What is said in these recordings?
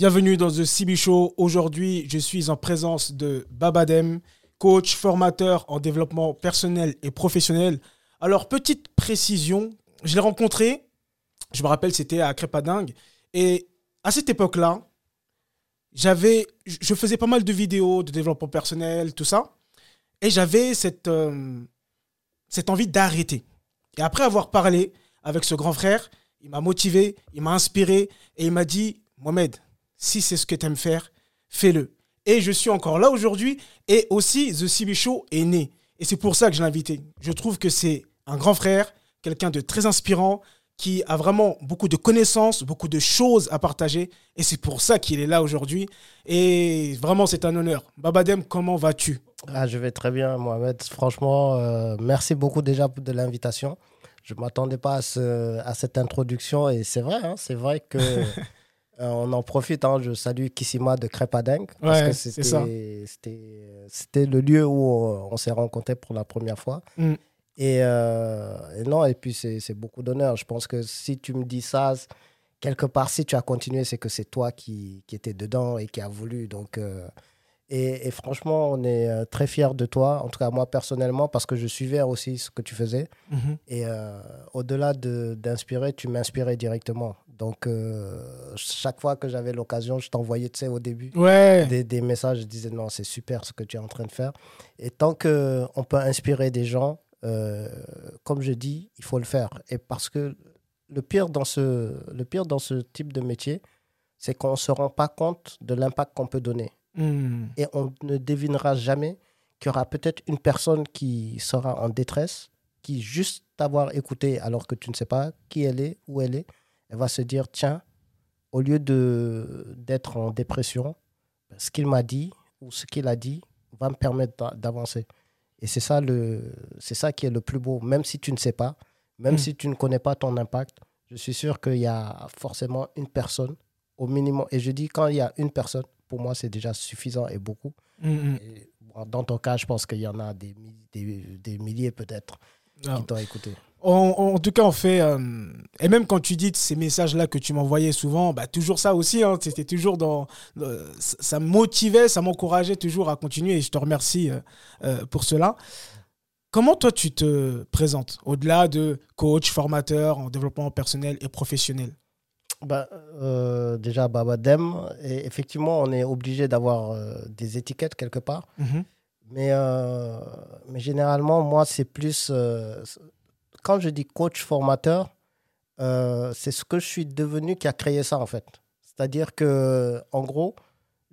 Bienvenue dans The CB Show. Aujourd'hui, je suis en présence de Babadem, coach, formateur en développement personnel et professionnel. Alors, petite précision, je l'ai rencontré, je me rappelle, c'était à Crépadingue. Et à cette époque-là, je faisais pas mal de vidéos de développement personnel, tout ça. Et j'avais cette, euh, cette envie d'arrêter. Et après avoir parlé avec ce grand frère, il m'a motivé, il m'a inspiré et il m'a dit Mohamed, si c'est ce que tu aimes faire, fais-le. Et je suis encore là aujourd'hui et aussi The CB Show est né. Et c'est pour ça que je l'ai invité. Je trouve que c'est un grand frère, quelqu'un de très inspirant, qui a vraiment beaucoup de connaissances, beaucoup de choses à partager. Et c'est pour ça qu'il est là aujourd'hui. Et vraiment, c'est un honneur. Babadem, comment vas-tu? Ah, Je vais très bien, Mohamed. Franchement, euh, merci beaucoup déjà de l'invitation. Je ne m'attendais pas à, ce, à, cette introduction. Et c'est vrai, hein, c'est vrai que... Euh, on en profite, hein, je salue Kissima de Crêpadingue parce que c'était le lieu où on, s'est rencontrés pour la première fois. Mm. Euh, et, non, et puis c'est beaucoup d'honneur. Je pense que si tu me dis ça, quelque part, si tu as continué, c'est que c'est toi qui, qui étais dedans et qui a voulu. Donc, euh, et, franchement, on est euh, très fiers de toi, en tout cas moi personnellement, parce que je suivais aussi ce que tu faisais. Mhm. Et au-delà d'inspirer, tu m'inspirais directement. Donc, chaque fois que j'avais l'occasion, je t'envoyais, tu sais, au début, ouais. des, des, messages. Je disais, non, c'est super ce que tu es en train de faire. Et tant qu'on peut inspirer des gens, euh, comme je dis, il faut le faire. Et parce que le pire dans ce, le pire dans ce type de métier, c'est qu'on ne se rend pas compte de l'impact qu'on peut donner. Hmm. Et on ne devinera jamais qu'il y aura peut-être une personne qui sera en détresse, qui juste t'avoir écouté alors que tu ne sais pas qui elle est, où elle est, elle va se dire, tiens, au lieu d'être en dépression, ce qu'il m'a dit ou ce qu'il a dit va me permettre d'avancer. Et c'est ça, le, c'est ça qui est le plus beau. Même si tu ne sais pas, même mm. si tu ne connais pas ton impact, je suis sûr qu'il y a forcément une personne au minimum. Et je dis, quand il y a une personne, pour moi, c'est déjà suffisant et beaucoup. Mm, mm. dans ton cas, je pense qu'il y en a des, des, des milliers peut-être qui t'ont écouté. En, tout cas, on fait. Euh, et même quand tu dis ces messages-là que tu m'envoyais souvent, bah, toujours ça aussi. Hein, C'était toujours dans. ça me motivait, ça m'encourageait toujours à continuer et je te remercie euh, euh, pour cela. Comment toi tu te présentes au-delà de coach, formateur en développement personnel et professionnel? Bah, Déjà, Babadem, et effectivement, on est obligé d'avoir des étiquettes quelque part. Mhm. Mais, mais généralement, moi, c'est plus quand je dis coach formateur, euh, c'est ce que je suis devenu qui a créé ça en fait. C'est-à-dire que en gros,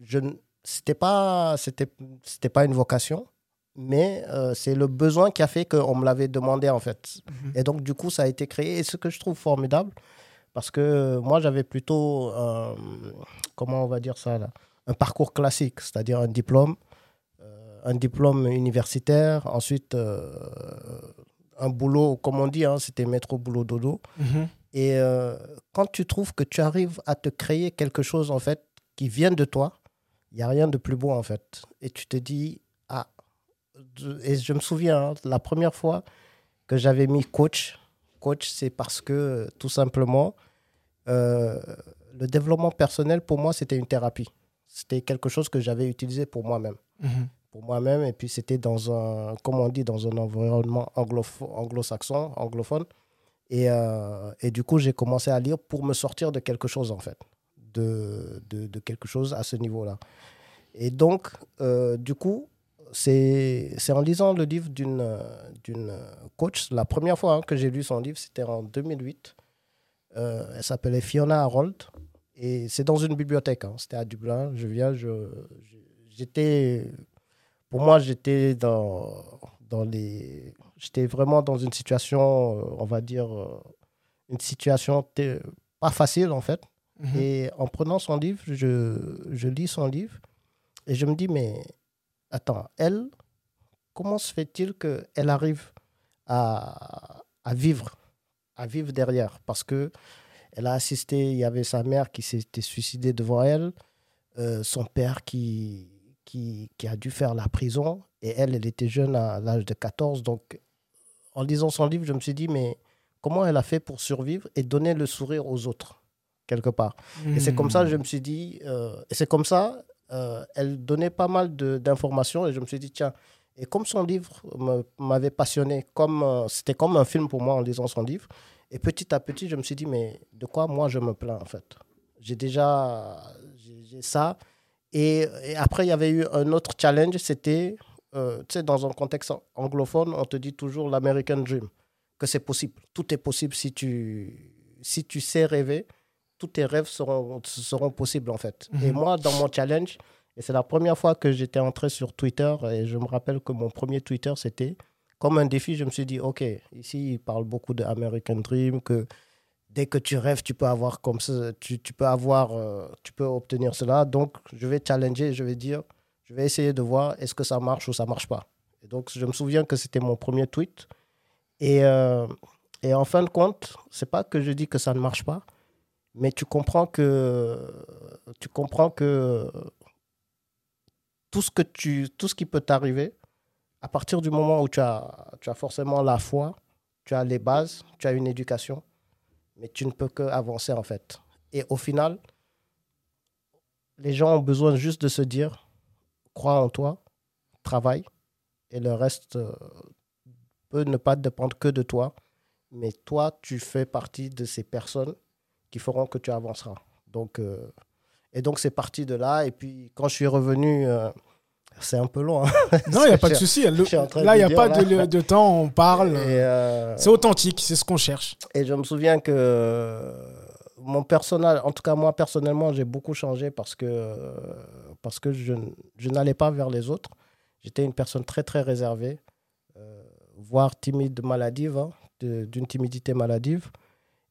je c'était pas c'était c'était pas une vocation, mais euh, c'est le besoin qui a fait qu'on me l'avait demandé en fait. Mhm. Et donc du coup, ça a été créé. Et ce que je trouve formidable, parce que moi j'avais plutôt comment on va dire ça là, un parcours classique, c'est-à-dire un diplôme, euh, un diplôme universitaire, ensuite un boulot, comme on dit, hein, c'était métro, boulot, dodo. Mhm. Et euh, quand tu trouves que tu arrives à te créer quelque chose, en fait, qui vient de toi, il n'y a rien de plus beau, en fait. Et tu te dis, ah, et je me souviens, hein, la première fois que j'avais mis coach, coach, c'est parce que, tout simplement, euh, le développement personnel, pour moi, c'était une thérapie. C'était quelque chose que j'avais utilisé pour moi-même. Mhm moi-même. Et puis, c'était dans un, comme on dit, dans un environnement anglo-saxon, anglophone. Et, euh, et, du coup, j'ai commencé à lire pour me sortir de quelque chose, en fait. De, de, de quelque chose à ce niveau-là. Et donc, euh, du coup, c'est en lisant le livre d'une coach, la première fois hein, que j'ai lu son livre, c'était en 2008. Euh, elle s'appelait Fiona Harold. Et c'est dans une bibliothèque, hein. c'était à Dublin. Je viens, j'étais pour moi, j'étais dans, dans les. J'étais vraiment dans une situation, euh, on va dire, euh, une situation pas facile en fait. Mhm. Et en prenant son livre, je, je lis son livre et je me dis, mais attends, elle, comment se fait-il qu'elle arrive à, à vivre, à vivre derrière? Parce que elle a assisté, il y avait sa mère qui s'était suicidée devant elle, euh, son père qui, qui, qui, a dû faire la prison. Et elle, elle était jeune à l'âge de 14. Donc, en lisant son livre, je me suis dit, mais comment elle a fait pour survivre et donner le sourire aux autres quelque part? Et c'est comme ça je me suis dit, euh, et c'est comme ça, euh, elle donnait pas mal d'informations et je me suis dit, tiens, et comme son livre m'avait passionné, comme euh, c'était comme un film pour moi en lisant son livre, et petit à petit, je me suis dit, mais de quoi moi je me plains en fait? J'ai déjà ça. Et, après, il y avait eu un autre challenge, c'était, tu sais, dans un contexte anglophone, on te dit toujours l'American Dream, que c'est possible. Tout est possible si tu, si tu sais rêver tous tes rêves seront, seront possibles en fait. Et mhm. moi, dans mon challenge, et c'est la première fois que j'étais entré sur Twitter, et je me rappelle que mon premier Twitter, c'était comme un défi, je me suis dit, OK, ici, il parle beaucoup de American Dream, que dès que tu rêves, tu peux avoir comme ça, tu, tu peux avoir, euh, tu peux obtenir cela. Donc, je vais challenger, je vais dire, je vais essayer de voir est-ce que ça marche ou ça marche pas. Et donc, je me souviens que c'était mon premier tweet. Et, euh, et en fin de compte, c'est pas que je dis que ça ne marche pas, mais tu comprends que tu comprends que tout ce que tu tout ce qui peut t'arriver à partir du moment où tu as tu as forcément la foi tu as les bases tu as une éducation mais tu ne peux que avancer en fait. Et au final les gens ont besoin juste de se dire crois en toi travaille et le reste euh, peut ne pas dépendre que de toi mais toi tu fais partie de ces personnes qui feront que tu avanceras. Donc, euh, et donc, c'est parti de là. Et puis, quand je suis revenu, euh, c'est un peu long. Hein. non, il n'y a pas de souci. Là, il n'y a pas de, de, temps, on parle. Euh, c'est authentique, c'est ce qu'on cherche. Et je me souviens que mon personnel, en tout cas moi personnellement, j'ai beaucoup changé parce que, parce que je, je n'allais pas vers les autres. J'étais une personne très, très réservée, voire timide maladive, hein, d'une timidité maladive.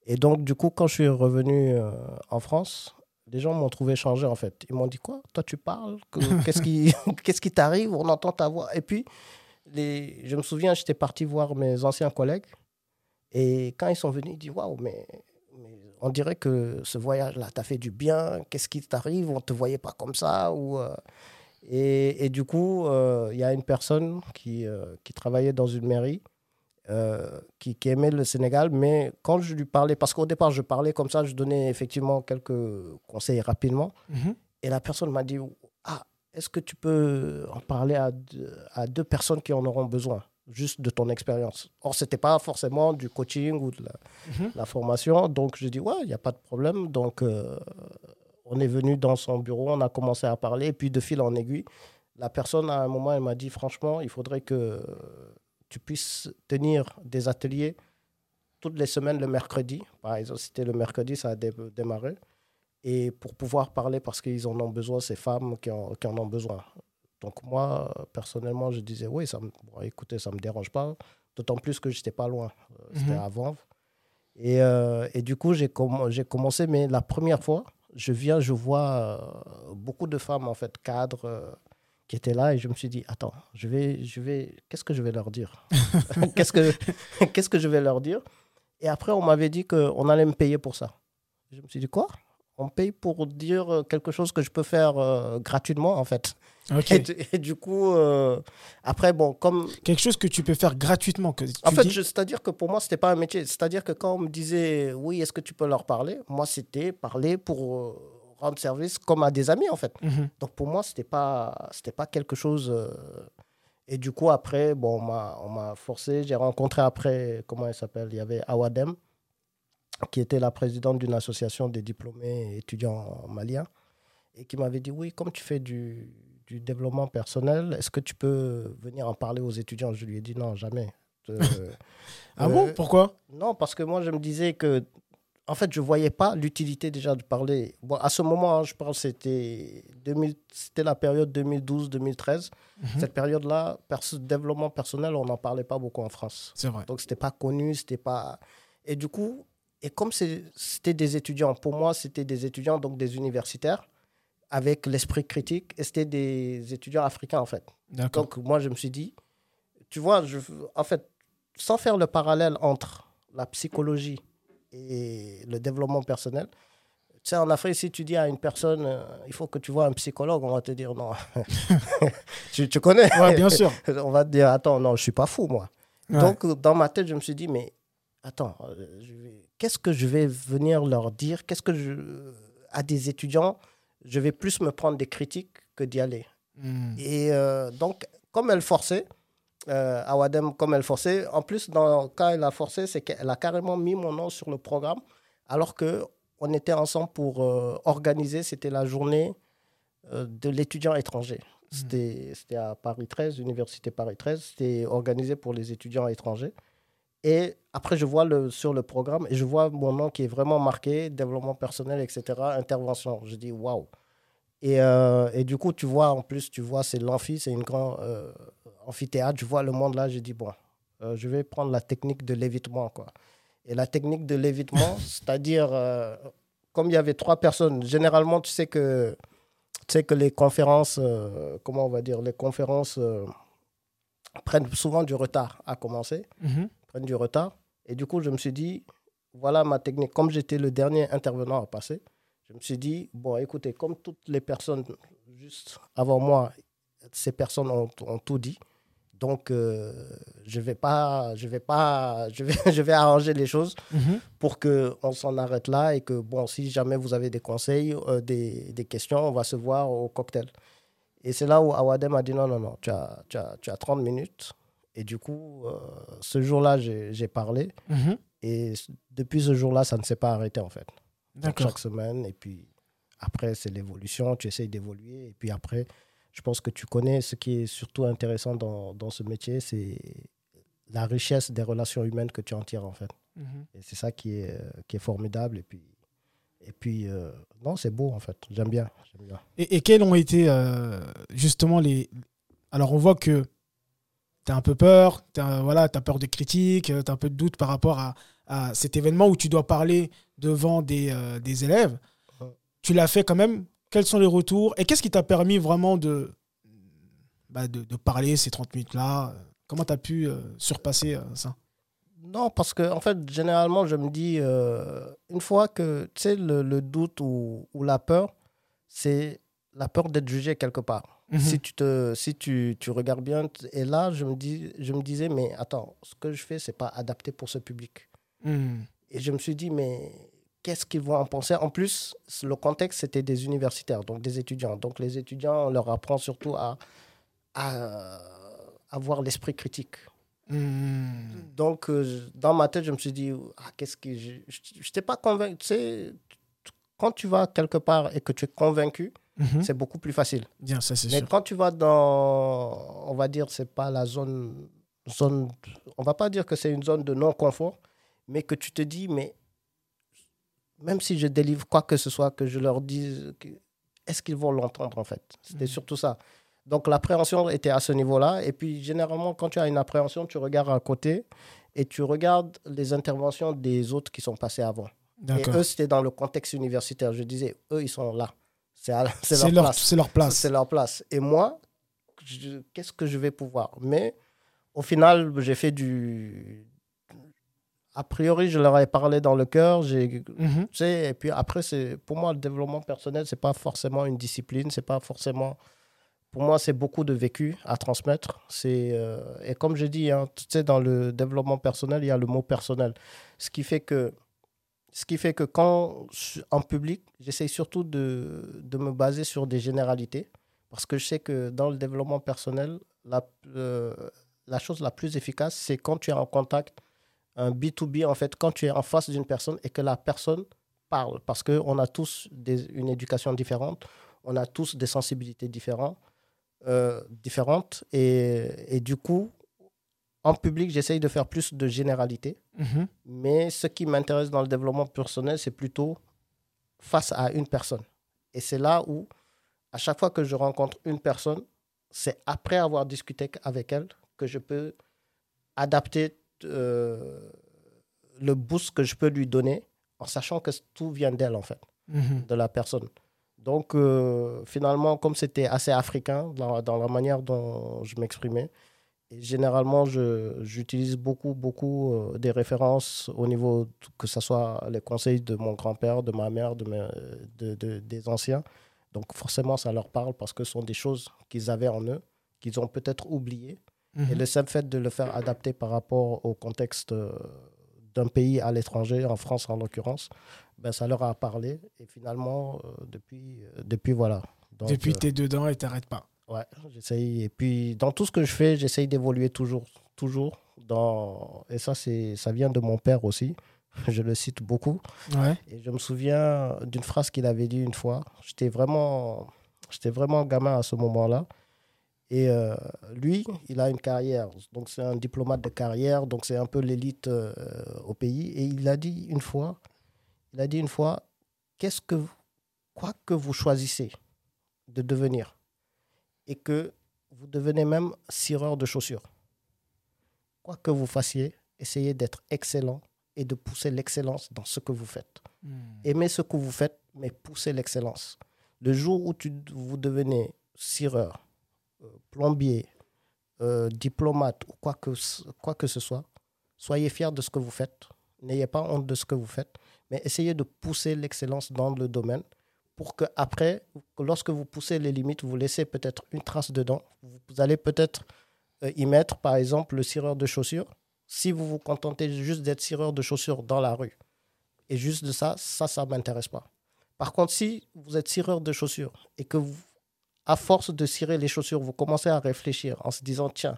Et donc, du coup, quand je suis revenu euh, en France, les gens m'ont trouvé changé, en fait. Ils m'ont dit, quoi? Toi, tu parles? Qu'est-ce qui qu'est-ce qui t'arrive? On entend ta voix. Et puis, les... je me souviens, j'étais parti voir mes anciens collègues. Et quand ils sont venus, ils disent, waouh, mais, on dirait que ce voyage-là t'a fait du bien. Qu'est-ce qui t'arrive? On ne te voyait pas comme ça ou, euh, et, et, du coup, euh, il y a une personne qui, qui travaillait dans une mairie euh, qui, qui, aimait le Sénégal, mais quand je lui parlais, parce qu'au départ, je parlais comme ça, je donnais effectivement quelques conseils rapidement, mhm. et la personne m'a dit Ah, est-ce que tu peux en parler à deux, à deux personnes qui en auront besoin, juste de ton expérience? Or, ce n'était pas forcément du coaching ou de la, mhm. formation, donc je dis Ouais, il n'y a pas de problème. Donc, euh, on est venu dans son bureau, on a commencé à parler, et puis de fil en aiguille, la personne, à un moment, elle m'a dit Franchement, il faudrait que tu puisses tenir des ateliers toutes les semaines le mercredi. Par exemple, c'était le mercredi, ça a démarré. Et pour pouvoir parler, parce qu'ils en ont besoin, ces femmes qui en, qui en, ont besoin. Donc moi, personnellement, je disais, oui, ça me, écoutez, ça ne me dérange pas. D'autant plus que je n'étais pas loin. Euh, c'était mhm. avant. Et, euh, et, du coup, j'ai commencé, mais la première fois, je viens, je vois euh, beaucoup de femmes, en fait, cadres, qui étaient là et je me suis dit attends je vais je vais qu'est-ce que je vais leur dire? Qu'est-ce que qu'est-ce que je vais leur dire? Et après on m'avait dit que on allait me payer pour ça. Je me suis dit quoi? On paye pour dire quelque chose que je peux faire euh, gratuitement en fait. Et, du coup euh, après bon comme quelque chose que tu peux faire gratuitement que en fait c'est-à-dire que pour moi c'était pas un métier. C'est-à-dire que quand on me disait oui est-ce que tu peux leur parler? Moi c'était parler pour euh, rendre service comme à des amis, en fait. Mhm. Donc pour moi, ce n'était pas, pas quelque chose. Euh, et du coup, après, bon, on m'a forcé. J'ai rencontré après, comment elle s'appelle Il y avait Awadem, qui était la présidente d'une association des diplômés étudiants maliens, et qui m'avait dit Oui, comme tu fais du, du développement personnel, est-ce que tu peux venir en parler aux étudiants? Je lui ai dit Non, jamais. Euh, ah bon? euh, Pourquoi? Non, parce que moi, je me disais que en fait, je ne voyais pas l'utilité déjà de parler. Bon, à ce moment, hein, je pense c'était c'était la période 2012-2013. Mhm. Cette période-là, développement personnel, on n'en parlait pas beaucoup en France. C'est vrai. Donc, c'était pas connu, c'était pas. Et du coup, et comme c'était des étudiants, pour moi, c'était des étudiants, donc des universitaires, avec l'esprit critique, et c'était des étudiants africains, en fait. Donc, moi, je me suis dit, tu vois, je, en fait, sans faire le parallèle entre la psychologie et le développement personnel. Tu sais, en Afrique, si tu dis à une personne, euh, il faut que tu vois un psychologue, on va te dire non. tu, tu, connais? Oui, bien sûr. on va te dire, attends, non, je suis pas fou, moi. Donc, dans ma tête, je me suis dit, mais attends, qu'est-ce que je vais venir leur dire? Qu'est-ce que je. À des étudiants, je vais plus me prendre des critiques que d'y aller. Hmm. Et donc, comme elle forçait, euh, Awadem, comme elle forçait, en plus, dans, quand elle a forcé, c'est qu'elle a carrément mis mon nom sur le programme, alors qu'on était ensemble pour organiser, c'était la journée de l'étudiant étranger. Hmm. C'était à Paris 13, Université Paris 13. C'était organisé pour les étudiants étrangers. Et après, je vois le, sur le programme et je vois mon nom qui est vraiment marqué, développement personnel, etc., intervention. Je dis waouh. Et, euh, et, du coup, tu vois, en plus, tu vois, c'est l'amphi, c'est une grande euh, amphithéâtre. Je vois le monde là, je dis bon, euh, je vais prendre la technique de l'évitement, quoi. Et la technique de l'évitement, c'est-à-dire, comme il y avait trois personnes, généralement, tu sais que tu sais que les conférences, euh, comment on va dire, les conférences euh, prennent souvent du retard à commencer, mhm. prennent du retard. Et du coup, je me suis dit, voilà ma technique. Comme j'étais le dernier intervenant à passer, je me suis dit, bon, écoutez, comme toutes les personnes juste avant moi, ces personnes ont, ont tout dit, donc, euh, je vais pas, je vais pas, je vais, je vais arranger les choses mhm. pour que on s'en arrête là et que bon, si jamais vous avez des conseils, euh, des, des, questions, on va se voir au cocktail. Et c'est là où Awadem a dit non, non, non, tu as, tu as, tu as 30 minutes. Et du coup, euh, ce jour-là, j'ai parlé. Mhm. Et depuis ce jour-là, ça ne s'est pas arrêté en fait. chaque semaine. Et puis après, c'est l'évolution. Tu essayes d'évoluer. Et puis après, je pense que tu connais ce qui est surtout intéressant dans, dans ce métier, c'est la richesse des relations humaines que tu en tires en fait. Mhm. Et c'est ça qui est, qui est formidable. Et puis, et puis euh, non, c'est beau en fait. J'aime bien, bien. Et, et, quels ont été euh, justement les. Alors on voit que tu as un peu peur, tu as, voilà, as peur des critiques, tu as un peu de doute par rapport à, à, cet événement où tu dois parler devant des, euh, des élèves. Tu l'as fait quand même quels sont les retours Et qu'est-ce qui t'a permis vraiment de, bah, de, parler ces 30 minutes-là? Comment tu as pu euh, surpasser euh, ça? Non, parce que en fait, généralement, je me dis, euh, une fois que, tu sais, le, doute ou, ou, la peur, c'est la peur d'être jugé quelque part. Mhm. Si, tu, te, si tu, tu, regardes bien, et là, je me, dis, je me disais, mais attends, ce que je fais, c'est pas adapté pour ce public. Mhm. Et je me suis dit, mais qu'est-ce qu'ils vont en penser En plus, le contexte, c'était des universitaires, donc des étudiants. Donc les étudiants, on leur apprend surtout à, à avoir l'esprit critique. Hmm. Donc, euh, dans ma tête, je me suis dit, ah, qu'est-ce que je n'étais pas convaincu. Tu sais, quand tu vas quelque part et que tu es convaincu, mhm. c'est beaucoup plus facile. Bien, ça c'est Mais quand tu vas dans, on va dire, c'est pas la zone, zone, on va pas dire que c'est une zone de non-confort, mais que tu te dis, mais même si je délivre quoi que ce soit, que je leur dise, est-ce qu'ils vont l'entendre en fait? C'était mhm. surtout ça. Donc l'appréhension était à ce niveau-là. Et puis généralement, quand tu as une appréhension, tu regardes à côté et tu regardes les interventions des autres qui sont passés avant. Et eux, c'était dans le contexte universitaire. Je disais, eux, ils sont là. C'est leur, leur, place. leur place. C'est leur place. Et moi, qu'est-ce que je vais pouvoir? Mais au final, j'ai fait du, a priori, je leur ai parlé dans le cœur. J'ai, mhm. et puis après, c'est, pour moi, le développement personnel, c'est pas forcément une discipline, c'est pas forcément. Pour moi, c'est beaucoup de vécu à transmettre. C'est, euh, et comme je dis, hein, tu sais, dans le développement personnel, il y a le mot personnel. Ce qui fait que, ce qui fait que quand, en public, j'essaye surtout de, de me baser sur des généralités. Parce que je sais que dans le développement personnel, la, euh, la chose la plus efficace, c'est quand tu es en contact un B2B, en fait, quand tu es en face d'une personne et que la personne parle, parce qu'on a tous des, une éducation différente, on a tous des sensibilités différentes, euh, différentes et, et, du coup, en public, j'essaye de faire plus de généralité. Mhm. Mais ce qui m'intéresse dans le développement personnel, c'est plutôt face à une personne. Et c'est là où, à chaque fois que je rencontre une personne, c'est après avoir discuté avec elle que je peux adapter euh, le boost que je peux lui donner en sachant que tout vient d'elle, en fait, mhm. de la personne. Donc, euh, finalement, comme c'était assez africain dans, dans, la manière dont je m'exprimais, généralement, j'utilise beaucoup, beaucoup euh, des références au niveau, que ce soit les conseils de mon grand-père, de ma mère, de, de, de, des anciens. Donc, forcément, ça leur parle parce que ce sont des choses qu'ils avaient en eux, qu'ils ont peut-être oubliées et mhm. le simple fait de le faire adapter par rapport au contexte euh, d'un pays à l'étranger, en France en l'occurrence, ben, ça leur a parlé. Et finalement, depuis, depuis, voilà. depuis, tu es dedans et tu n'arrêtes pas. Ouais, j'essaye. Et puis, dans tout ce que je fais, j'essaye d'évoluer toujours. Toujours. Dans... Et ça, ça vient de mon père aussi. Je le cite beaucoup. Ouais. Et je me souviens d'une phrase qu'il avait dit une fois. J'étais vraiment, j'étais vraiment gamin à ce moment-là. Et euh, lui, il a une carrière. Donc, c'est un diplomate de carrière. Donc, c'est un peu l'élite euh, au pays. Et il a dit une fois, il a dit une fois, qu'est-ce que, quoi que vous choisissez de devenir, et que vous devenez même cireur de chaussures. Quoi que vous fassiez, essayez d'être excellent et de pousser l'excellence dans ce que vous faites. Hmm. Aimez ce que vous faites, mais poussez l'excellence. Le jour où tu, vous devenez cireur, plombier, euh, diplomate ou quoi que, quoi que ce soit, soyez fiers de ce que vous faites. N'ayez pas honte de ce que vous faites, mais essayez de pousser l'excellence dans le domaine pour que après, lorsque vous poussez les limites, vous laissez peut-être une trace dedans. Vous allez peut-être euh, y mettre, par exemple, le cireur de chaussures. Si vous vous contentez juste d'être cireur de chaussures dans la rue, et juste de ça, ça, ça ne m'intéresse pas. Par contre, si vous êtes cireur de chaussures et que vous, à force de cirer les chaussures, vous commencez à réfléchir en se disant, tiens,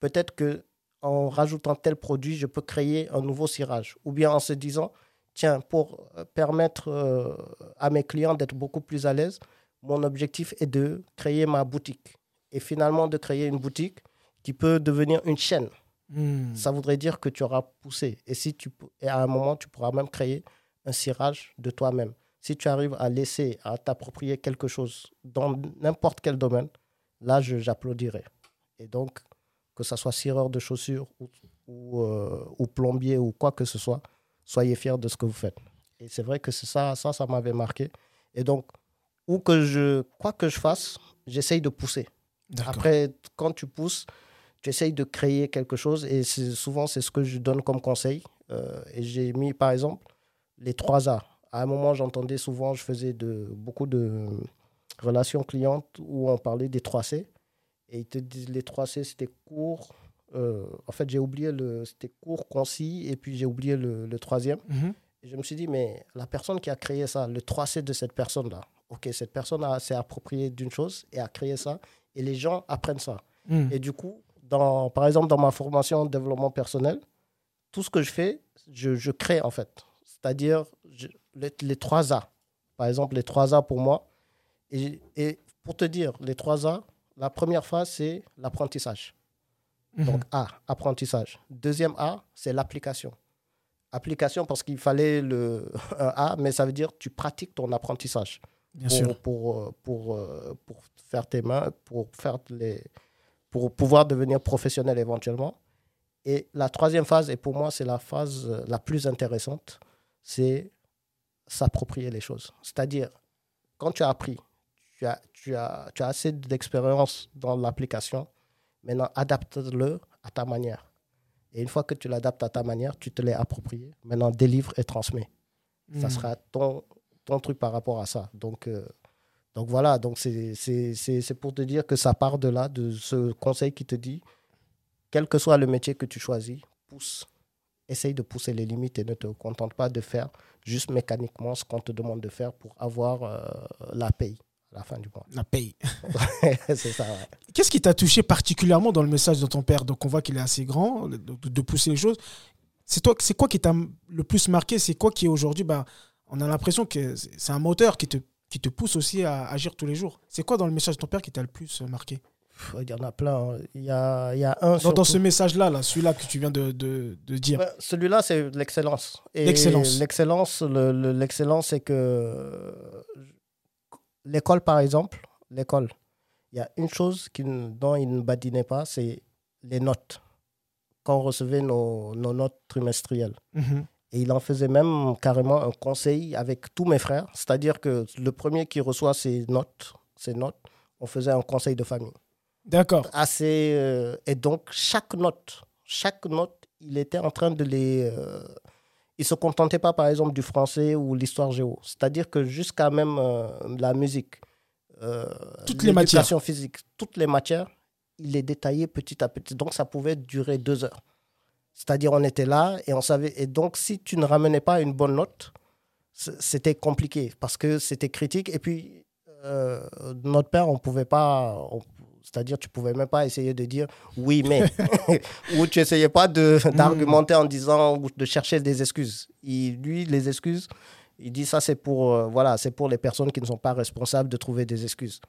peut-être que en rajoutant tel produit, je peux créer un nouveau cirage. Ou bien en se disant, tiens, pour euh, permettre euh, à mes clients d'être beaucoup plus à l'aise, mon objectif est de créer ma boutique. Et finalement, de créer une boutique qui peut devenir une chaîne. Hmm. Ça voudrait dire que tu auras poussé. Et, si tu, et à un moment, tu pourras même créer un cirage de toi-même. Si tu arrives à laisser, à t'approprier quelque chose dans n'importe quel domaine, là, j'applaudirai. Et donc, que ce soit cireur de chaussures ou, ou, euh, ou plombier ou quoi que ce soit, soyez fiers de ce que vous faites. Et c'est vrai que ça, ça, ça m'avait marqué. Et donc, où que je, quoi que je fasse, j'essaye de pousser. Après, quand tu pousses, tu essayes de créer quelque chose. Et souvent, c'est ce que je donne comme conseil. Euh, et j'ai mis, par exemple, les trois A. À un moment, j'entendais souvent, je faisais de, beaucoup de relations clientes où on parlait des 3 C. Et ils te disent les 3 C, c'était court, euh, en fait, j'ai oublié le. C'était court, concis, et puis j'ai oublié le, troisième. Mhm. Et je me suis dit, mais la personne qui a créé ça, le 3C de cette personne-là, ok, cette personne s'est appropriée d'une chose et a créé ça, et les gens apprennent ça. Mhm. Et du coup, dans, par exemple, dans ma formation en développement personnel, tout ce que je fais, je, je crée en fait. C'est-à-dire les, les 3 A. Par exemple, les 3 A pour moi. Et, et pour te dire, les 3 A, la première phase, c'est l'apprentissage. Donc mhm. A, apprentissage. Deuxième A, c'est l'application. Application parce qu'il fallait le un A, mais ça veut dire tu pratiques ton apprentissage. Bien pour, sûr. Pour, pour, pour, faire tes mains, pour, faire les, pour pouvoir devenir professionnel éventuellement. Et la troisième phase, et pour moi c'est la phase la plus intéressante, c'est s'approprier les choses. C'est-à-dire, quand tu as appris, tu as, tu as, tu as assez d'expérience dans l'application, Maintenant, adapte-le à ta manière. Et une fois que tu l'adaptes à ta manière, tu te l'es approprié. Maintenant, délivre et transmets. Ça hmm. sera ton, ton truc par rapport à ça. Donc, euh, donc voilà, donc c'est pour te dire que ça part de là, de ce conseil qui te dit, quel que soit le métier que tu choisis, pousse. Essaye de pousser les limites et ne te contente pas de faire juste mécaniquement ce qu'on te demande de faire pour avoir euh, la paye la fin du mois. La paye. c'est ça, Qu'est-ce qui t'a touché particulièrement dans le message de ton père? Donc, on voit qu'il est assez grand, de, pousser les choses. C'est toi, c'est quoi qui t'a le plus marqué? C'est quoi qui aujourd'hui, bah, on a l'impression que c'est un moteur qui te, qui te pousse aussi à agir tous les jours. C'est quoi dans le message de ton père qui t'a le plus marqué? Il y en a plein. Hein. Il y a, il y a un. Dans, dans ce message-là, là, celui-là que tu viens de, de, de dire. celui-là, c'est l'excellence. L'excellence. L'excellence, l'excellence, c'est que l'école, par exemple, l'école, il y a une chose qui, dont il ne badinait pas, c'est les notes. Quand on recevait nos, nos notes trimestrielles. Mhm. Et il en faisait même carrément un conseil avec tous mes frères. C'est-à-dire que le premier qui reçoit ses notes, ses notes, on faisait un conseil de famille. D'accord. Assez, euh, et donc, chaque note, chaque note, il était en train de les. Euh, il ne se contentait pas, par exemple, du français ou l'histoire géo. C'est-à-dire que jusqu'à même euh, la musique, toutes les matières physique, toutes les matières, il les détaillait petit à petit. Donc, ça pouvait durer deux heures. C'est-à-dire, on était là et on savait. Et donc, si tu ne ramenais pas une bonne note, c'était compliqué parce que c'était critique. Et puis, notre père, on pouvait pas. C'est-à-dire, tu pouvais même pas essayer de dire oui, mais. ou tu essayais pas hmm. d'argumenter en disant ou de chercher des excuses. Il, lui, les excuses, il dit ça, c'est pour, euh, voilà, c'est pour les personnes qui ne sont pas responsables de trouver des excuses.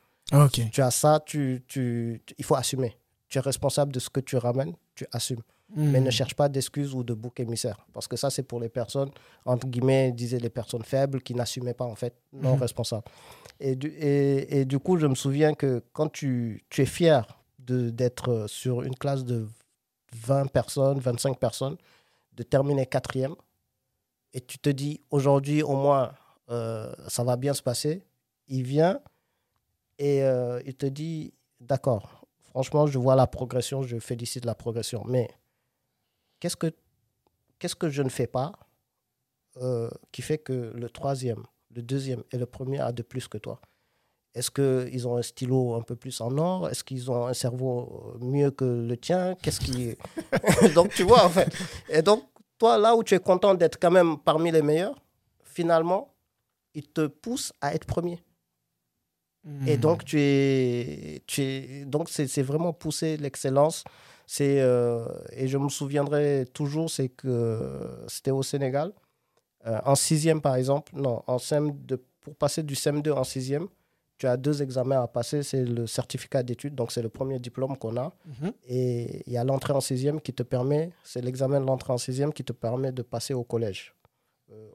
Tu as ça, tu, tu, il faut assumer. Tu es responsable de ce que tu ramènes, tu assumes. Mais ne hmm. cherche pas d'excuses ou de bouc émissaire. Parce que ça, c'est pour les personnes, entre guillemets, disaient les personnes faibles qui n'assumaient pas, en fait, non hmm. responsables. Et du, et, et, du coup, je me souviens que quand tu, tu es fier d'être sur une classe de 20 personnes, 25 personnes, de terminer quatrième, et tu te dis, aujourd'hui, au moins, euh, ça va bien se passer, il vient et euh, il te dit, d'accord, franchement, je vois la progression, je félicite la progression, mais qu'est-ce que, que je ne fais pas euh, qui fait que le troisième, le deuxième et le premier a de plus que toi Est-ce qu'ils ont un stylo un peu plus en or? Est-ce qu'ils ont un cerveau mieux que le tien? Qu'est-ce qui... donc, tu vois, en fait. Et donc, toi, là où tu es content d'être quand même parmi les meilleurs, finalement, il te pousse à être premier. Et hmm. donc, tu es, tu es, donc c'est, vraiment pousser l'excellence. C'est, euh, et je me souviendrai toujours, c'est que c'était au Sénégal. Euh, en sixième, par exemple, non, en CM2, pour passer du CM2 en sixième, tu as deux examens à passer. C'est le certificat d'études, donc c'est le premier diplôme qu'on a. Mhm. Et il y a l'entrée en sixième qui te permet, c'est l'examen de l'entrée en sixième qui te permet de passer au collège. Euh,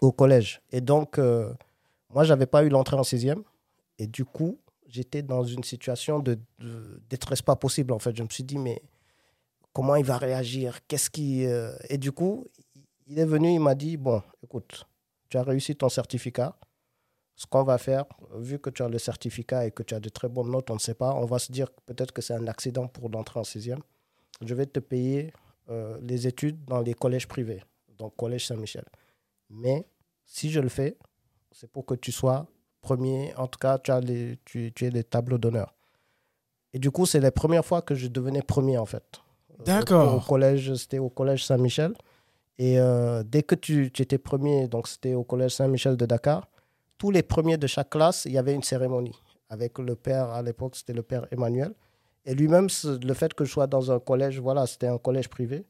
au collège. Et donc, moi, je n'avais pas eu l'entrée en sixième. Et du coup, j'étais dans une situation de, détresse pas possible. En fait, je me suis dit, mais comment il va réagir? Qu'est-ce qui. Euh, et du coup, il est venu, il m'a dit, bon, écoute, tu as réussi ton certificat. Ce qu'on va faire, vu que tu as le certificat et que tu as de très bonnes notes, on ne sait pas, on va se dire peut-être que c'est un accident pour l'entrée en sixième. Je vais te payer euh, les études dans les collèges privés, donc Collège Saint-Michel. Mais si je le fais, c'est pour que tu sois premier. En tout cas, tu, as les, tu, tu es les tableaux d'honneur. Et du coup, c'est la première fois que je devenais premier, en fait. Euh, D'accord. Au collège, c'était au collège Saint-Michel. Et euh, dès que tu, tu, étais premier, donc c'était au collège Saint-Michel de Dakar, tous les premiers de chaque classe, il y avait une cérémonie avec le père, à l'époque, c'était le père Emmanuel. Et lui-même, le fait que je sois dans un collège, voilà, c'était un collège privé.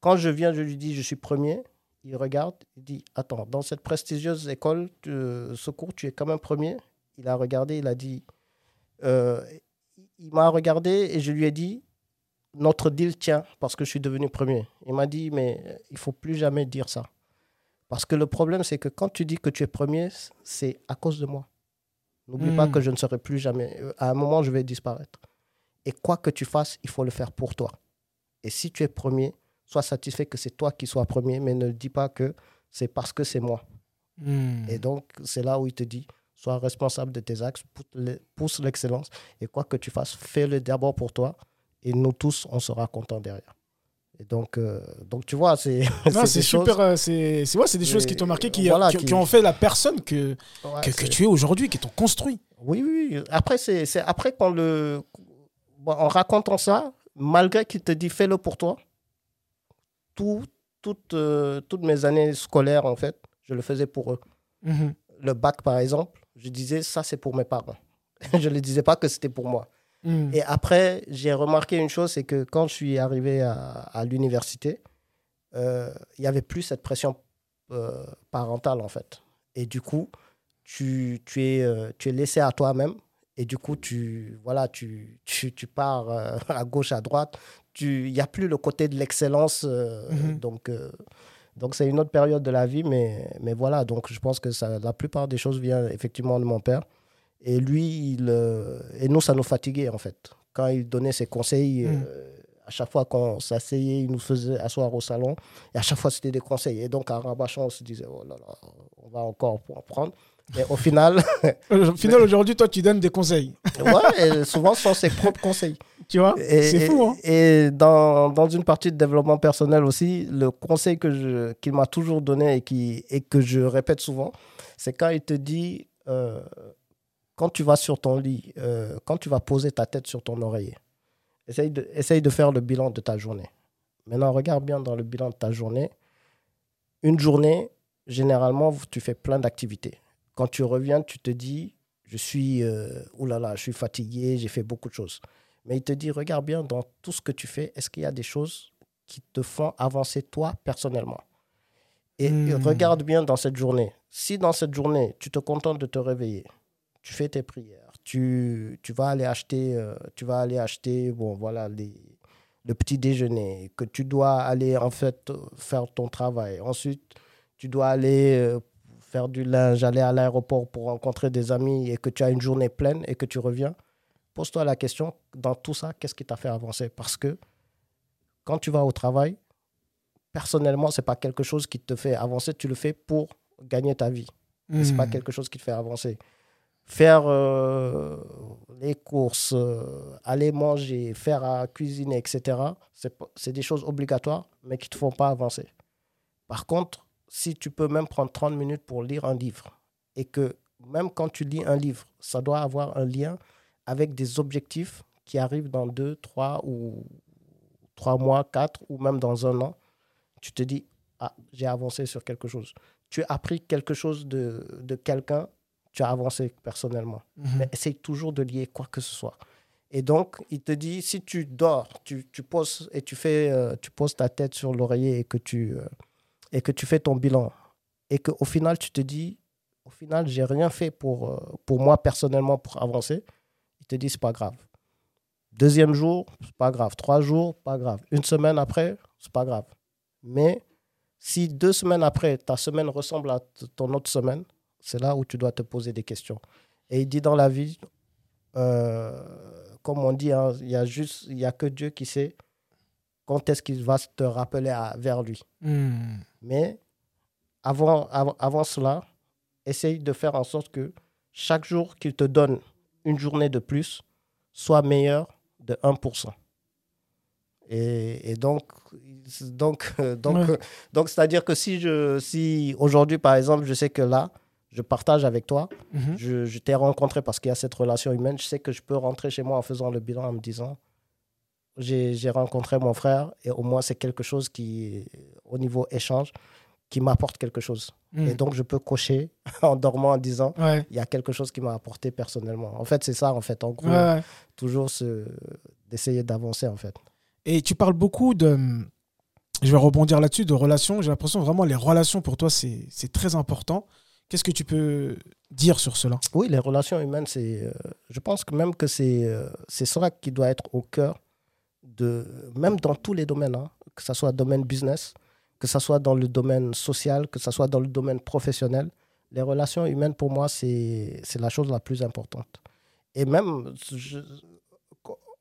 Quand je viens, je lui dis, je suis premier il regarde, il dit Attends, dans cette prestigieuse école de secours, tu es quand même premier. Il a regardé, il a dit euh, Il m'a regardé et je lui ai dit Notre deal tient parce que je suis devenu premier. Il m'a dit Mais il faut plus jamais dire ça. Parce que le problème, c'est que quand tu dis que tu es premier, c'est à cause de moi. N'oublie pas hmm. que je ne serai plus jamais. Euh, à un moment, je vais disparaître. Et quoi que tu fasses, il faut le faire pour toi. Et si tu es premier, sois satisfait que c'est toi qui sois premier, mais ne dis pas que c'est parce que c'est moi. Hmm. Et donc, c'est là où il te dit, sois responsable de tes actes, pousse l'excellence, et quoi que tu fasses, fais-le d'abord pour toi, et nous tous, on sera contents derrière. Et donc, euh, donc tu vois, c'est. c'est super. Euh, c'est c'est des choses qui t'ont marqué, qui, qui, ont fait la personne que, que, tu es aujourd'hui, qui t'ont construit. Oui, oui. Après, c'est après qu'on le. en racontant ça, malgré qu'il te dit fais-le pour toi, tout, toutes, euh, toutes mes années scolaires, en fait, je le faisais pour eux. Mhm. Le bac, par exemple, je disais, ça, c'est pour mes parents. je ne disais pas que c'était pour moi. Mhm. Et après, j'ai remarqué une chose, c'est que quand je suis arrivé à, à l'université, euh, il n'y avait plus cette pression euh, parentale, en fait. Et du coup, tu, tu, es, tu es laissé à toi-même. Et du coup, tu, voilà, tu, tu, tu pars à gauche, à droite, il n'y a plus le côté de l'excellence. Euh, mhm. Donc, euh, donc c'est une autre période de la vie, mais, mais voilà. Donc, je pense que ça, la plupart des choses viennent effectivement de mon père. Et lui, il, euh, et nous, ça nous fatiguait en fait. Quand il donnait ses conseils, mhm. à chaque fois qu'on s'asseyait, il nous faisait asseoir au salon. Et à chaque fois, c'était des conseils. Et donc, à rabâchant, on se disait, oh là là, on va encore prendre. Mais au final. au final, aujourd'hui, toi, tu donnes des conseils. ouais, et souvent, ce sont ses propres conseils. Tu vois C'est fou. Hein et dans, dans, une partie de développement personnel aussi, le conseil qu'il m'a toujours donné et, qui, et que je répète souvent, c'est quand il te dit euh, quand tu vas sur ton lit, euh, quand tu vas poser ta tête sur ton oreiller, essaye de, essaye de faire le bilan de ta journée. Maintenant, regarde bien dans le bilan de ta journée. Une journée, généralement, tu fais plein d'activités. Quand tu reviens, tu te dis, je suis, euh, oulala, je suis fatigué, j'ai fait beaucoup de choses. Mais il te dit, regarde bien dans tout ce que tu fais, est-ce qu'il y a des choses qui te font avancer toi personnellement? Et hmm. regarde bien dans cette journée. Si dans cette journée, tu te contentes de te réveiller, tu fais tes prières, tu, tu vas aller acheter, euh, tu vas aller acheter, bon voilà, les, le petit déjeuner, que tu dois aller en fait faire ton travail. Ensuite, tu dois aller euh, faire du linge, aller à l'aéroport pour rencontrer des amis et que tu as une journée pleine et que tu reviens, pose-toi la question, dans tout ça, qu'est-ce qui t'a fait avancer? Parce que quand tu vas au travail, personnellement, ce n'est pas quelque chose qui te fait avancer, tu le fais pour gagner ta vie. Ce n'est pas quelque chose qui te fait avancer. Faire euh, les courses, euh, aller manger, faire à cuisiner, etc., c'est des choses obligatoires, mais qui ne te font pas avancer. Par contre, si tu peux même prendre 30 minutes pour lire un livre et que même quand tu lis un livre, ça doit avoir un lien avec des objectifs qui arrivent dans 2, 3 ou 3 mois, 4 ou même dans un an, tu te dis, ah, j'ai avancé sur quelque chose. Tu as appris quelque chose de, de quelqu'un, tu as avancé personnellement. Mhm. Mais essaye toujours de lier quoi que ce soit. Et donc, il te dit, si tu dors, tu, tu poses et tu, fais, euh, tu poses ta tête sur l'oreiller et que tu... Euh, et que tu fais ton bilan et qu'au final, tu te dis, au final, j'ai rien fait pour, euh, pour moi personnellement pour avancer, il te dit, c'est pas grave. Deuxième jour, c'est pas grave. Trois jours, pas grave. Une semaine après, c'est pas grave. Mais si deux semaines après, ta semaine ressemble à ton autre semaine, c'est là où tu dois te poser des questions. Et il dit dans la vie, euh, comme on dit, hein, il y a juste, il y a que Dieu qui sait quand est-ce qu'il va te rappeler vers lui. Hmm. Mais avant, avant, cela, essaye de faire en sorte que chaque jour qu'il te donne une journée de plus soit meilleur de 1%. Et, et donc, donc, donc, donc c'est-à-dire que si, je, si aujourd'hui, par exemple, je sais que là, je partage avec toi, mhm. je, je t'ai rencontré parce qu'il y a cette relation humaine, je sais que je peux rentrer chez moi en faisant le bilan en me disant, j'ai rencontré mon frère et au moins c'est quelque chose qui, au niveau échange, qui m'apporte quelque chose. Hmm. Et donc je peux cocher en dormant en disant, il y a quelque chose qui m'a apporté personnellement. En fait, c'est ça, en fait, en gros, toujours d'essayer d'avancer, en fait. Et tu parles beaucoup de, je vais rebondir là-dessus, de relations. J'ai l'impression vraiment les relations pour toi, c'est très important. Qu'est-ce que tu peux dire sur cela? Oui, les relations humaines, c'est, euh, je pense que même que c'est euh, c'est cela qui doit être au cœur de, même dans tous les domaines, hein, que ce soit domaine business, que ce soit dans le domaine social, que ce soit dans le domaine professionnel, les relations humaines, pour moi, c'est la chose la plus importante. Et même,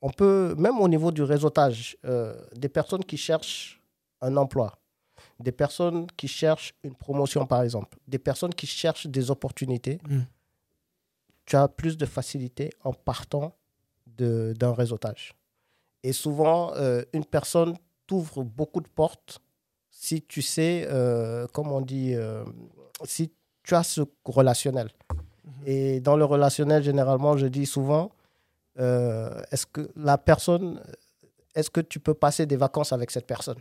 on peut, même au niveau du réseautage, euh, des personnes qui cherchent un emploi, des personnes qui cherchent une promotion, par exemple, des personnes qui cherchent des opportunités, mm. tu as plus de facilité en partant d'un réseautage. Et souvent, euh, une personne t'ouvre beaucoup de portes si tu sais, euh, comme on dit, euh, si tu as ce relationnel. Mhm. Et dans le relationnel, généralement, je dis souvent, est-ce que la personne, est-ce que tu peux passer des vacances avec cette personne?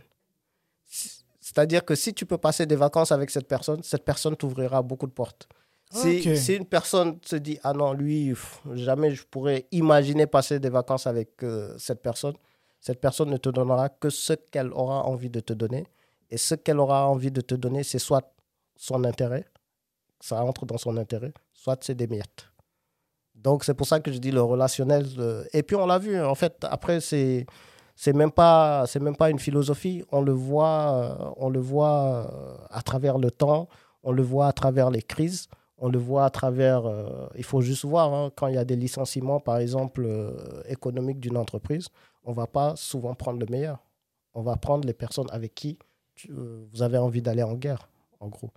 C'est-à-dire que si tu peux passer des vacances avec cette personne, cette personne t'ouvrira beaucoup de portes. Si, une personne se dit, ah non, lui, jamais je pourrais imaginer passer des vacances avec euh, cette personne, cette personne ne te donnera que ce qu'elle aura envie de te donner. Et ce qu'elle aura envie de te donner, c'est soit son intérêt, ça entre dans son intérêt, soit c'est des miettes. Donc c'est pour ça que je dis le relationnel. Euh, et puis on l'a vu, en fait, après, c'est c'est même pas c'est même pas une philosophie on le voit euh, on le voit à travers le temps on le voit à travers les crises on le voit à travers, euh, il faut juste voir, hein, quand il y a des licenciements, par exemple, euh, économiques d'une entreprise, on ne va pas souvent prendre le meilleur. On va prendre les personnes avec qui euh, vous avez envie d'aller en guerre, en gros.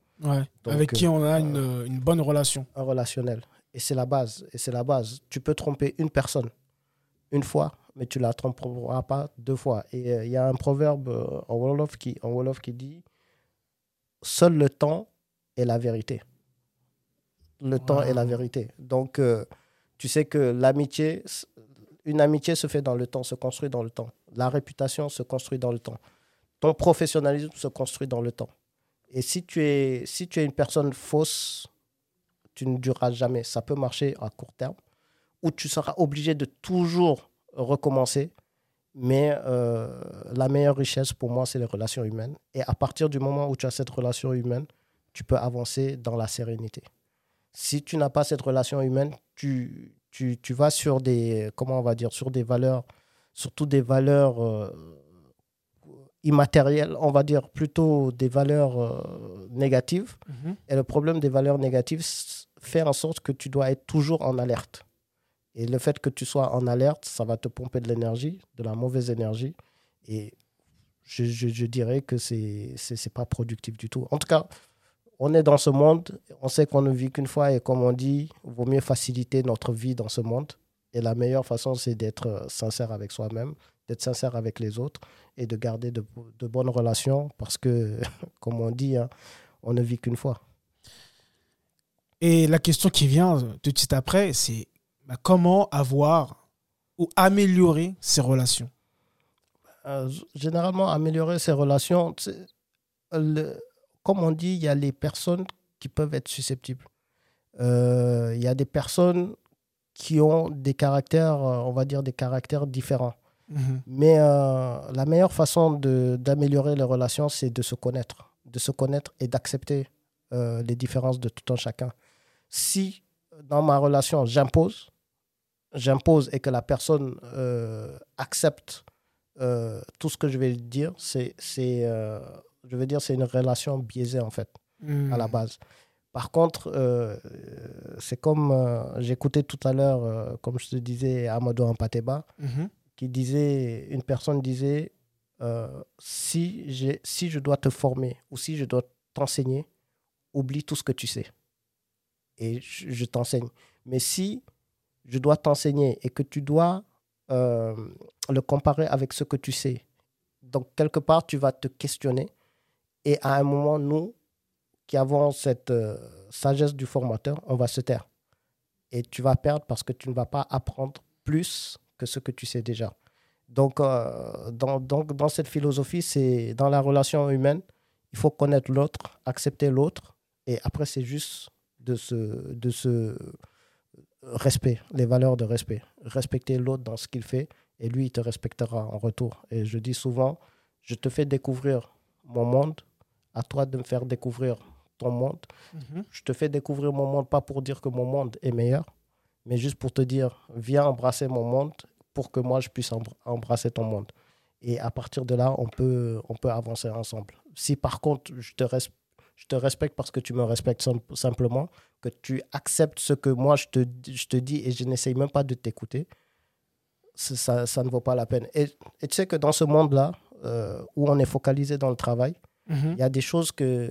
avec qui on a une, une, bonne relation. Un relationnel. Et c'est la base. Et c'est la base. Tu peux tromper une personne une fois, mais tu ne la tromperas pas deux fois. Et il y a un proverbe en Wolof qui, en Wolof qui dit Seul le temps est la vérité le temps est la vérité. Donc, euh, tu sais que l'amitié, une amitié se fait dans le temps, se construit dans le temps. La réputation se construit dans le temps. ton professionnalisme se construit dans le temps. Et si tu es, si tu es une personne fausse, tu ne dureras jamais. Ça peut marcher à court terme, ou tu seras obligé de toujours recommencer. Mais euh, la meilleure richesse pour moi, c'est les relations humaines. Et à partir du moment où tu as cette relation humaine, tu peux avancer dans la sérénité. Si tu n'as pas cette relation humaine, tu, tu, tu, vas sur des, comment on va dire, sur des valeurs, surtout des valeurs euh, immatérielles, on va dire plutôt des valeurs euh, négatives. Mhm. Et le problème des valeurs négatives fait en sorte que tu dois être toujours en alerte. Et le fait que tu sois en alerte, ça va te pomper de l'énergie, de la mauvaise énergie. Et je, je, dirais que ce n'est pas productif du tout. En tout cas, on est dans ce monde, on sait qu'on ne vit qu'une fois et comme on dit, il vaut mieux faciliter notre vie dans ce monde. Et la meilleure façon, c'est d'être euh, sincère avec soi-même, d'être sincère avec les autres et de garder de, bonnes relations parce que, comme on dit, hein, on ne vit qu'une fois. Et la question qui vient tout de suite après, c'est bah, comment avoir ou améliorer ces relations? Euh, Généralement, améliorer ces relations, le, comme on dit, il y a les personnes qui peuvent être susceptibles. Euh, il y a des personnes qui ont des caractères, euh, on va dire des caractères différents. Mhm. Mais euh, la meilleure façon d'améliorer les relations, c'est de se connaître, de se connaître et d'accepter les différences de tout un chacun. Si dans ma relation, j'impose, j'impose et que la personne accepte tout ce que je vais dire, c'est je veux dire, c'est une relation biaisée, en fait, à la hmm. base. Par contre, euh, c'est comme euh, j'écoutais tout à l'heure, euh, comme je te disais, Amadou Ampateba, mhm. qui disait, une personne disait, si, si je dois te former ou si je dois t'enseigner, oublie tout ce que tu sais. Et je, t'enseigne. Mais si je dois t'enseigner et que tu dois le comparer avec ce que tu sais, donc quelque part, tu vas te questionner et à un moment, nous, qui avons cette euh, sagesse du formateur, on va se taire. Et tu vas perdre parce que tu ne vas pas apprendre plus que ce que tu sais déjà. Donc, euh, dans, cette philosophie, c'est dans la relation humaine, il faut connaître l'autre, accepter l'autre. Et après, c'est juste de ce respect, les valeurs de respect. Respecter l'autre dans ce qu'il fait et lui, il te respectera en retour. Et je dis souvent, je te fais découvrir mon monde, à toi de me faire découvrir ton monde. Mhm. Je te fais découvrir mon monde, pas pour dire que mon monde est meilleur, mais juste pour te dire, viens embrasser mon monde pour que moi, je puisse embrasser ton monde. Et à partir de là, on peut, on peut avancer ensemble. Si par contre, je te, je te respecte parce que tu me respectes simplement, que tu acceptes ce que moi, je te, je te dis et je n'essaye même pas de t'écouter, ça, ça, ne vaut pas la peine. Et, tu sais que dans ce monde-là, euh, où on est focalisé dans le travail, Mhm. Il y a des choses que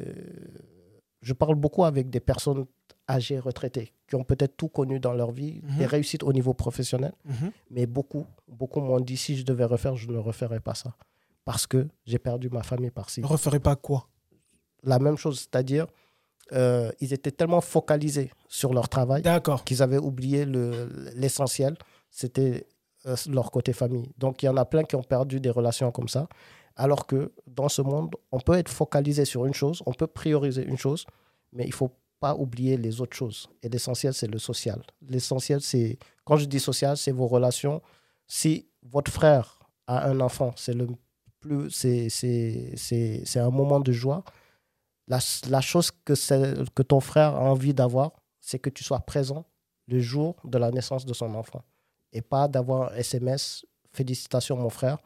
je parle beaucoup avec des personnes âgées, retraitées, qui ont peut-être tout connu dans leur vie, mhm. des réussites au niveau professionnel, mhm. mais beaucoup, beaucoup m'ont dit si je devais refaire, je ne referais pas ça. Parce que j'ai perdu ma famille par-ci. Ne referais pas quoi? La même chose, c'est-à-dire, euh, ils étaient tellement focalisés sur leur travail qu'ils avaient oublié l'essentiel, c'était euh, leur côté famille. Donc, il y en a plein qui ont perdu des relations comme ça. Alors que dans ce monde, on peut être focalisé sur une chose, on peut prioriser une chose, mais il faut pas oublier les autres choses. Et l'essentiel, c'est le social. L'essentiel, c'est, quand je dis social, c'est vos relations. Si votre frère a un enfant, c'est le plus, c'est, un moment de joie. La, la chose que, que ton frère a envie d'avoir, c'est que tu sois présent le jour de la naissance de son enfant. Et pas d'avoir un SMS, félicitations mon frère,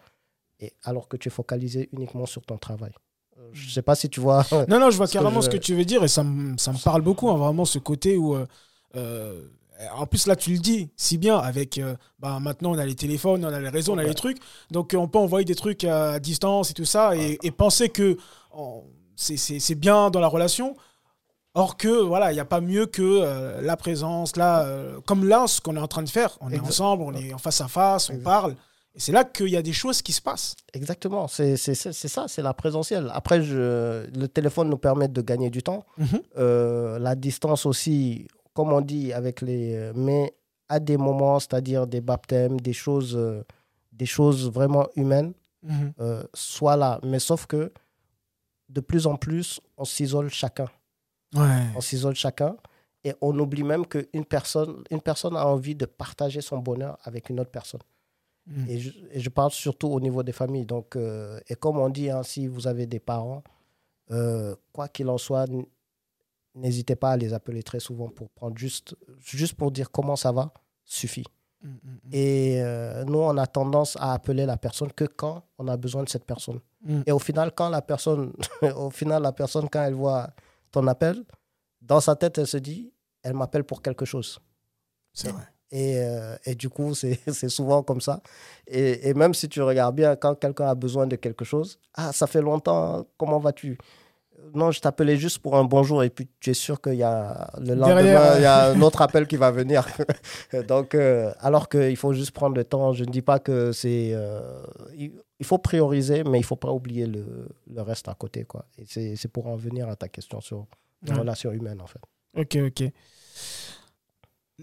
et alors que tu es focalisé uniquement sur ton travail. Euh, je ne sais pas si tu vois. Non, non, je vois carrément ce que tu veux dire et ça, me, ça me parle beaucoup, hein, vraiment, ce côté où. Euh, euh, en plus, là, tu le dis si bien, avec. bah, maintenant, on a les téléphones, on a les réseaux, on a les trucs. Donc, on peut envoyer des trucs à distance et tout ça et, penser que c'est bien dans la relation. Or que, voilà, il n'y a pas mieux que la présence, là, comme là, ce qu'on est en train de faire. On est ensemble, on est en face à face, on parle. Et c'est là qu'il y a des choses qui se passent. Exactement, c'est ça, c'est la présentielle. Après, je, le téléphone nous permet de gagner du temps. Mhm. Euh, la distance aussi, comme on dit, avec les. Mais à des moments, c'est-à-dire des baptêmes, des choses, euh, des choses vraiment humaines, mhm. euh, soit là. Mais sauf que de plus en plus, on s'isole chacun. On s'isole chacun et on oublie même qu'une personne, une personne a envie de partager son bonheur avec une autre personne. Mhm. Et, je, parle surtout au niveau des familles. Donc, euh, et comme on dit, hein, si vous avez des parents, euh, quoi qu'il en soit, n'hésitez pas à les appeler très souvent pour prendre juste, juste pour dire comment ça va, suffit. Mm, mm, mm. Et euh, nous, on a tendance à appeler la personne que quand on a besoin de cette personne. Et au final, quand la personne, au final, la personne, quand elle voit ton appel, dans sa tête, elle se dit, elle m'appelle pour quelque chose. C'est vrai. Et, euh, et, du coup, c'est souvent comme ça. Et, et, même si tu regardes bien, quand quelqu'un a besoin de quelque chose, ah, ça fait longtemps, comment vas-tu? Non, je t'appelais juste pour un bonjour et puis tu es sûr qu'il y a le lendemain, il y a un autre appel qui va venir. Donc, euh, alors qu'il faut juste prendre le temps, je ne dis pas que c'est. Euh, il faut prioriser, mais il ne faut pas oublier le, le, reste à côté. Quoi. Et c'est pour en venir à ta question sur les relations humaines, en fait. Ok, ok.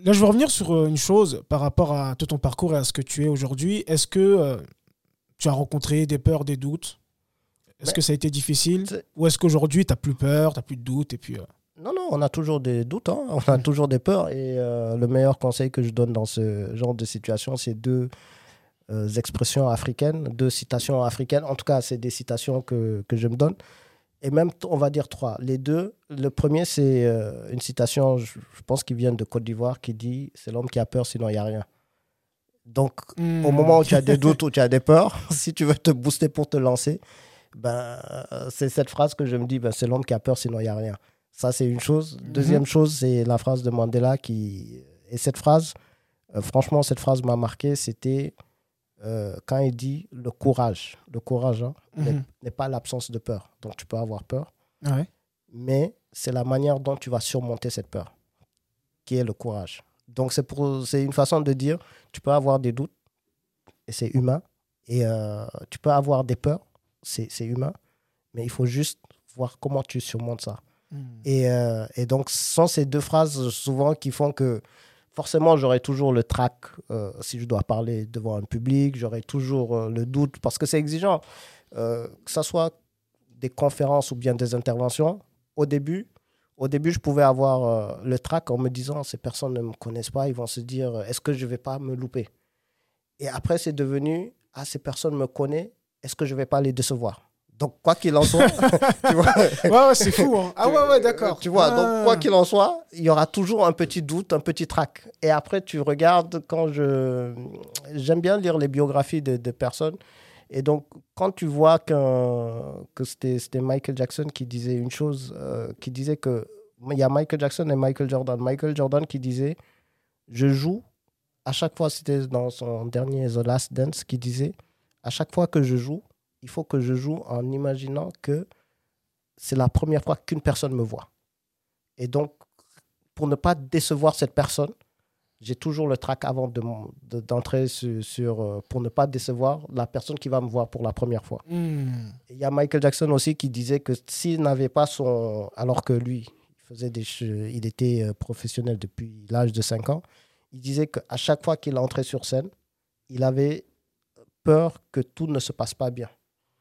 Là, je veux revenir sur euh, une chose par rapport à tout ton parcours et à ce que tu es aujourd'hui. Est-ce que tu as rencontré des peurs, des doutes? Est-ce que ça a été difficile? Ou est-ce qu'aujourd'hui, tu n'as plus peur, tu n'as plus de doutes et puis, euh, Non, non, on a toujours des doutes, hein. on a toujours des peurs. Et euh, le meilleur conseil que je donne dans ce genre de situation, c'est deux euh, expressions africaines, deux citations africaines. En tout cas, c'est des citations que, que, je me donne. Et même, on va dire trois. Les deux, le premier, c'est une citation, je, pense, qui vient de Côte d'Ivoire, qui dit C'est l'homme qui a peur, sinon il n'y a rien. Donc, au mm. moment où tu as des doutes, où tu as des peurs, si tu veux te booster pour te lancer, ben, c'est cette phrase que je me dis, ben, c'est l'homme qui a peur, sinon il n'y a rien. Ça, c'est une chose. Mhm. Deuxième chose, c'est la phrase de Mandela qui... Et cette phrase, euh, franchement, cette phrase m'a marqué, c'était euh, quand il dit le courage. Le courage hein, mhm. n'est pas l'absence de peur. Donc, tu peux avoir peur. Mais c'est la manière dont tu vas surmonter cette peur qui est le courage. Donc, c'est une façon de dire, tu peux avoir des doutes, et c'est humain, et euh, tu peux avoir des peurs, c'est humain, mais il faut juste voir comment tu surmontes ça. Hmm. Et, euh, et, donc, ce sont ces deux phrases souvent qui font que forcément, j'aurai toujours le trac euh, si je dois parler devant un public, j'aurai toujours euh, le doute parce que c'est exigeant. que ce soit des conférences ou bien des interventions, au début, au début, je pouvais avoir le trac en me disant ces personnes ne me connaissent pas, ils vont se dire est-ce que je ne vais pas me louper? Et après, c'est devenu ah, ces personnes me connaissent, est-ce que je vais pas les décevoir? Donc, quoi qu'il en soit, tu vois. Ouais, c'est fou. Hein. Ah ouais, ouais, d'accord. Tu vois, donc, quoi ah. qu'il en soit, il y aura toujours un petit doute, un petit trac. Et après, tu regardes quand je. J'aime bien lire les biographies de, personnes. Et donc, quand tu vois que c'était Michael Jackson qui disait une chose, euh, qui disait que. Il y a Michael Jackson et Michael Jordan. Michael Jordan qui disait Je joue. À chaque fois, c'était dans son dernier The Last Dance, qui disait à chaque fois que je joue, il faut que je joue en imaginant que c'est la première fois qu'une personne me voit. Et donc, pour ne pas décevoir cette personne, j'ai toujours le trac avant d'entrer de, sur, euh, pour ne pas décevoir la personne qui va me voir pour la première fois. Hmm. Il y a Michael Jackson aussi qui disait que s'il n'avait pas son... Alors que lui, il, faisait des, il était euh, professionnel depuis l'âge de 5 ans, il disait qu'à chaque fois qu'il entrait sur scène, il avait peur que tout ne se passe pas bien.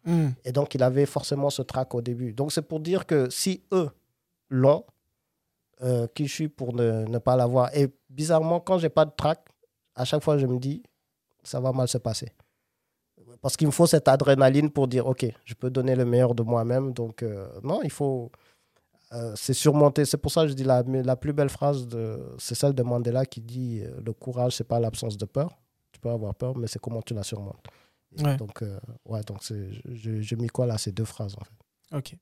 Hmm. Et donc, il avait forcément ce trac au début. Donc, c'est pour dire que si eux l'ont, euh, qui je suis pour ne, pas l'avoir. Et bizarrement, quand j'ai pas de trac, à chaque fois, je me dis, ça va mal se passer. Parce qu'il me faut cette adrénaline pour dire, OK, je peux donner le meilleur de moi-même. Donc, euh, non, il faut. Euh, c'est surmonter. C'est pour ça que je dis la, la plus belle phrase, c'est celle de Mandela qui dit Le courage, c'est pas l'absence de peur tu peux avoir peur, mais c'est comment tu la surmontes. Donc, ouais, donc j'ai mis quoi là? Ces deux phrases en fait. Ok.